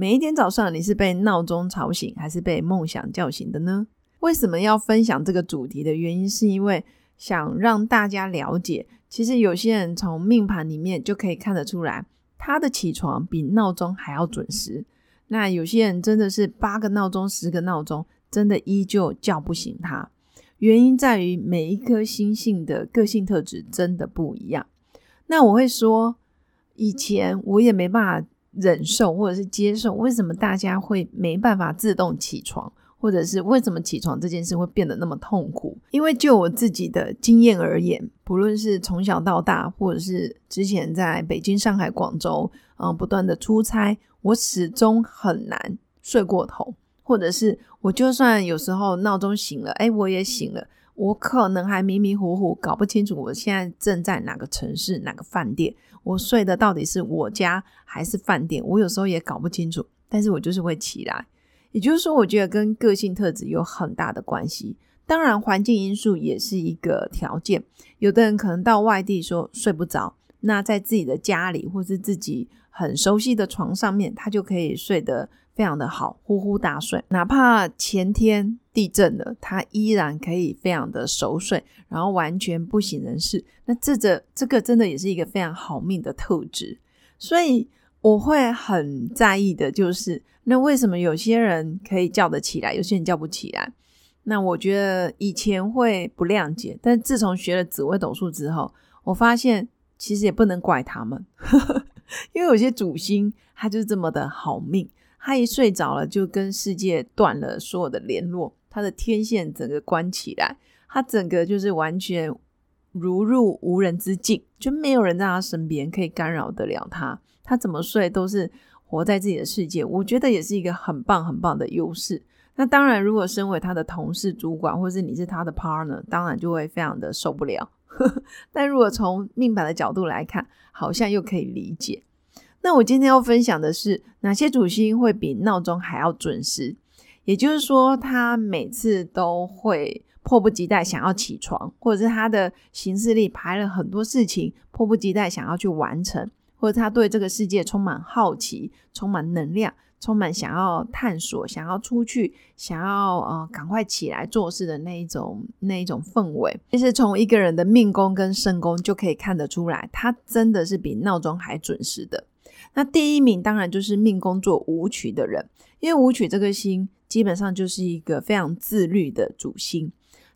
每一天早上你是被闹钟吵醒，还是被梦想叫醒的呢？为什么要分享这个主题的原因，是因为想让大家了解，其实有些人从命盘里面就可以看得出来，他的起床比闹钟还要准时。那有些人真的是八个闹钟、十个闹钟，真的依旧叫不醒他。原因在于每一颗星星的个性特质真的不一样。那我会说。以前我也没办法忍受或者是接受，为什么大家会没办法自动起床，或者是为什么起床这件事会变得那么痛苦？因为就我自己的经验而言，不论是从小到大，或者是之前在北京、上海、广州，嗯，不断的出差，我始终很难睡过头，或者是我就算有时候闹钟醒了，哎，我也醒了。我可能还迷迷糊糊，搞不清楚我现在正在哪个城市、哪个饭店。我睡的到底是我家还是饭店？我有时候也搞不清楚，但是我就是会起来。也就是说，我觉得跟个性特质有很大的关系。当然，环境因素也是一个条件。有的人可能到外地说睡不着，那在自己的家里或是自己很熟悉的床上面，他就可以睡得。非常的好，呼呼大睡，哪怕前天地震了，他依然可以非常的熟睡，然后完全不省人事。那这这这个真的也是一个非常好命的特质，所以我会很在意的，就是那为什么有些人可以叫得起来，有些人叫不起来？那我觉得以前会不谅解，但自从学了紫微斗数之后，我发现其实也不能怪他们，因为有些主星他就是这么的好命。他一睡着了，就跟世界断了所有的联络，他的天线整个关起来，他整个就是完全如入无人之境，就没有人在他身边可以干扰得了他。他怎么睡都是活在自己的世界，我觉得也是一个很棒很棒的优势。那当然，如果身为他的同事、主管，或是你是他的 partner，当然就会非常的受不了。但如果从命盘的角度来看，好像又可以理解。那我今天要分享的是哪些主星会比闹钟还要准时？也就是说，他每次都会迫不及待想要起床，或者是他的行事历排了很多事情，迫不及待想要去完成，或者他对这个世界充满好奇、充满能量、充满想要探索、想要出去、想要呃赶快起来做事的那一种那一种氛围。其实从一个人的命宫跟身宫就可以看得出来，他真的是比闹钟还准时的。那第一名当然就是命宫做舞曲的人，因为舞曲这个星基本上就是一个非常自律的主星，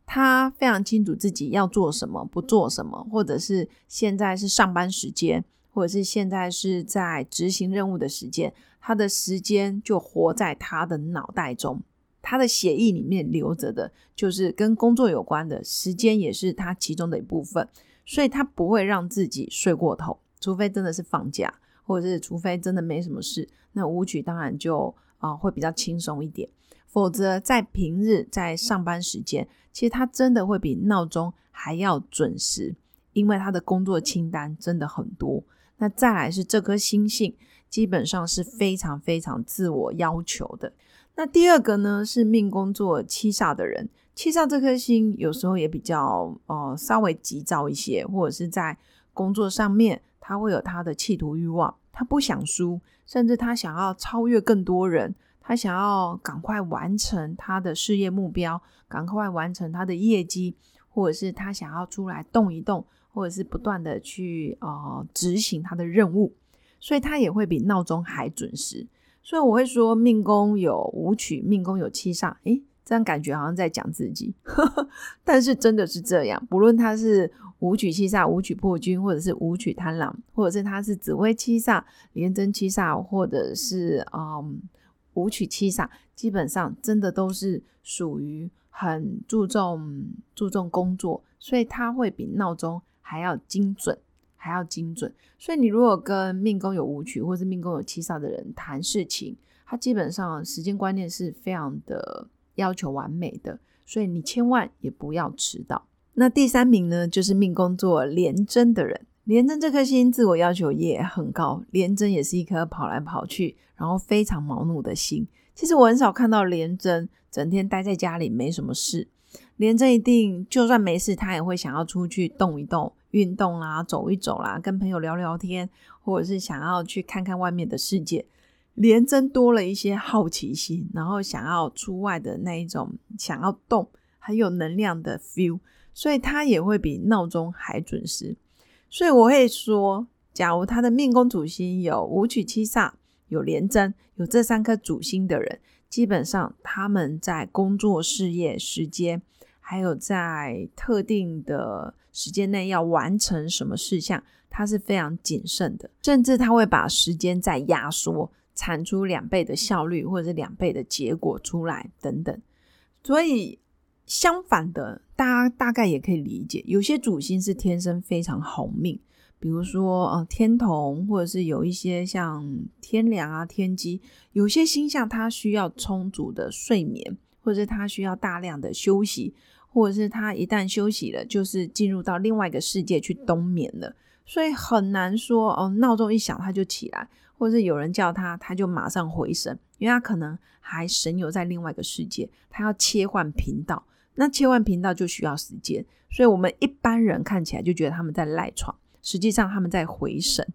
他非常清楚自己要做什么，不做什么，或者是现在是上班时间，或者是现在是在执行任务的时间，他的时间就活在他的脑袋中，他的血液里面留着的就是跟工作有关的时间，也是他其中的一部分，所以他不会让自己睡过头，除非真的是放假。或者是除非真的没什么事，那舞曲当然就啊会比较轻松一点。否则在平日在上班时间，其实他真的会比闹钟还要准时，因为他的工作清单真的很多。那再来是这颗星星，基本上是非常非常自我要求的。那第二个呢是命宫做七煞的人，七煞这颗星有时候也比较呃稍微急躁一些，或者是在工作上面。他会有他的企图欲望，他不想输，甚至他想要超越更多人，他想要赶快完成他的事业目标，赶快完成他的业绩，或者是他想要出来动一动，或者是不断的去呃执行他的任务，所以他也会比闹钟还准时。所以我会说，命宫有舞曲，命宫有七煞，诶，这样感觉好像在讲自己，但是真的是这样，不论他是。武曲七煞、武曲破军，或者是武曲贪狼，或者是他是紫薇七煞、廉贞七煞，或者是嗯武曲七煞，基本上真的都是属于很注重注重工作，所以他会比闹钟还要精准，还要精准。所以你如果跟命宫有武曲，或是命宫有七煞的人谈事情，他基本上时间观念是非常的要求完美的，所以你千万也不要迟到。那第三名呢，就是命宫座廉贞的人。廉贞这颗星自我要求也很高，廉贞也是一颗跑来跑去，然后非常忙碌的心。其实我很少看到廉贞整天待在家里没什么事。廉贞一定就算没事，他也会想要出去动一动、运动啦、走一走啦，跟朋友聊聊天，或者是想要去看看外面的世界。廉贞多了一些好奇心，然后想要出外的那一种想要动、很有能量的 feel，所以他也会比闹钟还准时。所以我会说，假如他的命宫主星有五曲七煞、有连贞、有这三颗主星的人，基本上他们在工作、事业、时间，还有在特定的时间内要完成什么事项，他是非常谨慎的，甚至他会把时间再压缩，产出两倍的效率，或者是两倍的结果出来等等。所以。相反的，大家大概也可以理解，有些主星是天生非常好命，比如说呃天同，或者是有一些像天梁啊、天机，有些星象它需要充足的睡眠，或者是它需要大量的休息，或者是它一旦休息了，就是进入到另外一个世界去冬眠了，所以很难说哦，闹钟一响他就起来，或者是有人叫他，他就马上回神，因为他可能还神游在另外一个世界，他要切换频道。那切换频道就需要时间，所以我们一般人看起来就觉得他们在赖床，实际上他们在回神。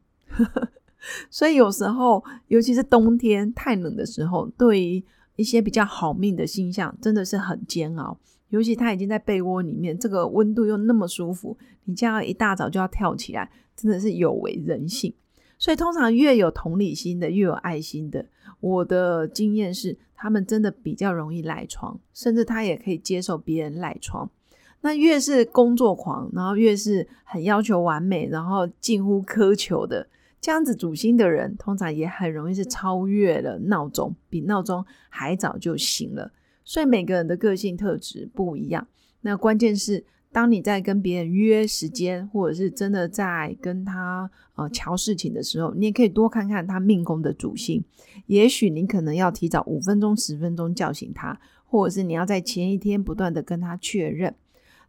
所以有时候，尤其是冬天太冷的时候，对于一些比较好命的星象，真的是很煎熬。尤其他已经在被窝里面，这个温度又那么舒服，你这样一大早就要跳起来，真的是有违人性。所以通常越有同理心的，越有爱心的，我的经验是。他们真的比较容易赖床，甚至他也可以接受别人赖床。那越是工作狂，然后越是很要求完美，然后近乎苛求的这样子主心的人，通常也很容易是超越了闹钟，比闹钟还早就醒了。所以每个人的个性特质不一样。那关键是。当你在跟别人约时间，或者是真的在跟他呃瞧事情的时候，你也可以多看看他命宫的主星。也许你可能要提早五分钟、十分钟叫醒他，或者是你要在前一天不断的跟他确认。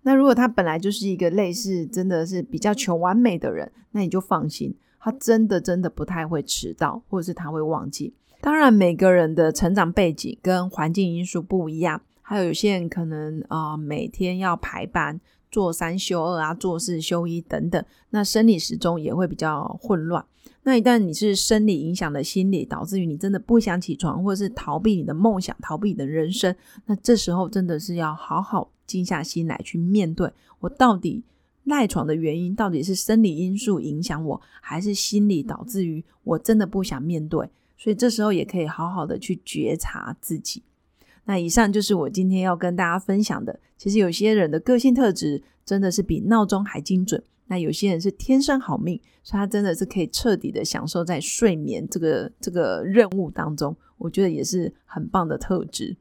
那如果他本来就是一个类似真的是比较求完美的人，那你就放心，他真的真的不太会迟到，或者是他会忘记。当然，每个人的成长背景跟环境因素不一样。还有有些人可能啊，每天要排班，做三休二啊，做四休一等等，那生理时钟也会比较混乱。那一旦你是生理影响的心理，导致于你真的不想起床，或者是逃避你的梦想，逃避你的人生，那这时候真的是要好好静下心来去面对，我到底赖床的原因，到底是生理因素影响我，还是心理导致于我真的不想面对？所以这时候也可以好好的去觉察自己。那以上就是我今天要跟大家分享的。其实有些人的个性特质真的是比闹钟还精准。那有些人是天生好命，所以他真的是可以彻底的享受在睡眠这个这个任务当中。我觉得也是很棒的特质。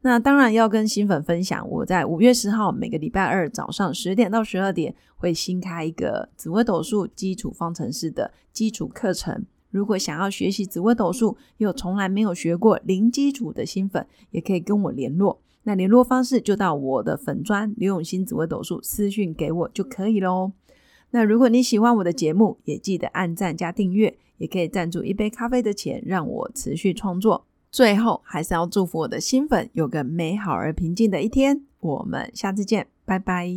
那当然要跟新粉分享，我在五月十号每个礼拜二早上十点到十二点会新开一个紫微斗数基础方程式的基础课程。如果想要学习紫微斗数，又从来没有学过零基础的新粉，也可以跟我联络。那联络方式就到我的粉砖刘永新紫微斗数私讯给我就可以喽。那如果你喜欢我的节目，也记得按赞加订阅，也可以赞助一杯咖啡的钱，让我持续创作。最后，还是要祝福我的新粉有个美好而平静的一天。我们下次见，拜拜。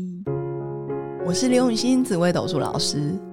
我是刘永新紫微斗数老师。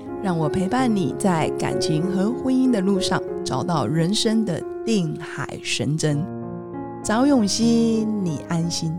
让我陪伴你在感情和婚姻的路上，找到人生的定海神针。找永熙，你安心。